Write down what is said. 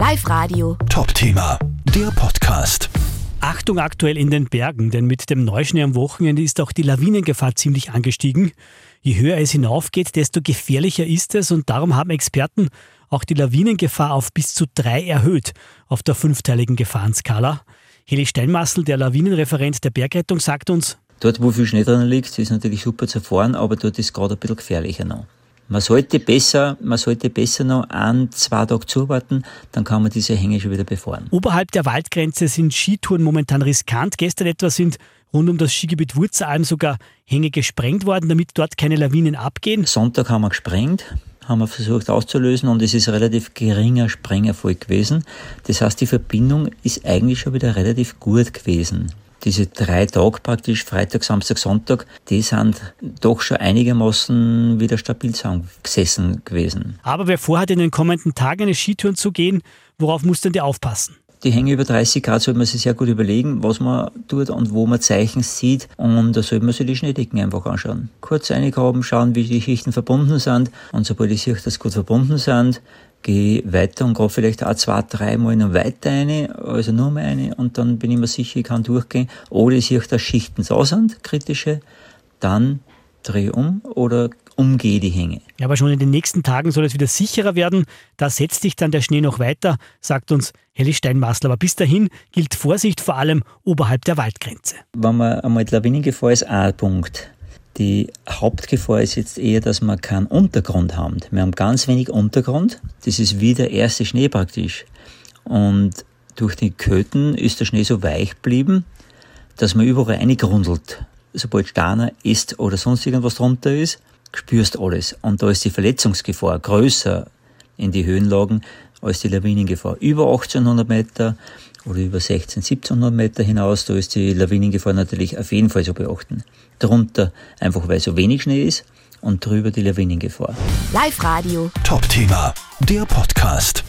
Live Radio. Top-Thema, der Podcast. Achtung aktuell in den Bergen, denn mit dem Neuschnee am Wochenende ist auch die Lawinengefahr ziemlich angestiegen. Je höher es hinaufgeht, desto gefährlicher ist es und darum haben Experten auch die Lawinengefahr auf bis zu drei erhöht auf der fünfteiligen Gefahrenskala. Heli Steinmassel, der Lawinenreferent der Bergrettung, sagt uns, Dort, wo viel Schnee drin liegt, ist natürlich super zu fahren, aber dort ist gerade ein bisschen gefährlicher noch. Man sollte besser, man sollte besser noch ein, zwei Tage zuwarten, dann kann man diese Hänge schon wieder befahren. Oberhalb der Waldgrenze sind Skitouren momentan riskant. Gestern etwa sind rund um das Skigebiet Wurzalm sogar Hänge gesprengt worden, damit dort keine Lawinen abgehen. Sonntag haben wir gesprengt, haben wir versucht auszulösen und es ist relativ geringer Sprengerfolg gewesen. Das heißt, die Verbindung ist eigentlich schon wieder relativ gut gewesen diese drei Tage praktisch, Freitag, Samstag, Sonntag, die sind doch schon einigermaßen wieder stabil gesessen gewesen. Aber wer vorhat, in den kommenden Tagen eine Skitouren zu gehen, worauf muss denn der aufpassen? Die Hänge über 30 Grad sollte man sich sehr gut überlegen, was man tut und wo man Zeichen sieht. Und da sollte man sich die Schneedecken einfach anschauen. Kurz eingraben, schauen, wie die Schichten verbunden sind. Und sobald ich sehe, dass gut verbunden sind, gehe weiter und grabe vielleicht auch zwei, dreimal noch weiter eine, also nur mal eine, und dann bin ich mir sicher, ich kann durchgehen. Oder ich sehe, dass Schichten da sind, kritische, dann drehe um oder umgehe die Hänge. Ja, aber schon in den nächsten Tagen soll es wieder sicherer werden. Da setzt sich dann der Schnee noch weiter, sagt uns Heli Steinmaßler. Aber bis dahin gilt Vorsicht vor allem oberhalb der Waldgrenze. Wenn man einmal die Lawinengefahr ist, ein Punkt. Die Hauptgefahr ist jetzt eher, dass wir keinen Untergrund haben. Wir haben ganz wenig Untergrund. Das ist wie der erste Schnee praktisch. Und durch die Köten ist der Schnee so weich geblieben, dass man überall eingrundelt. Sobald Steiner ist oder sonst irgendwas drunter ist, spürst alles. Und da ist die Verletzungsgefahr größer in die Höhenlagen als die Lawinengefahr. Über 1800 Meter oder über 16, 1700 Meter hinaus, da ist die Lawinengefahr natürlich auf jeden Fall zu beachten. Darunter einfach, weil so wenig Schnee ist und drüber die Lawinengefahr. Live Radio. Top-Thema, der Podcast.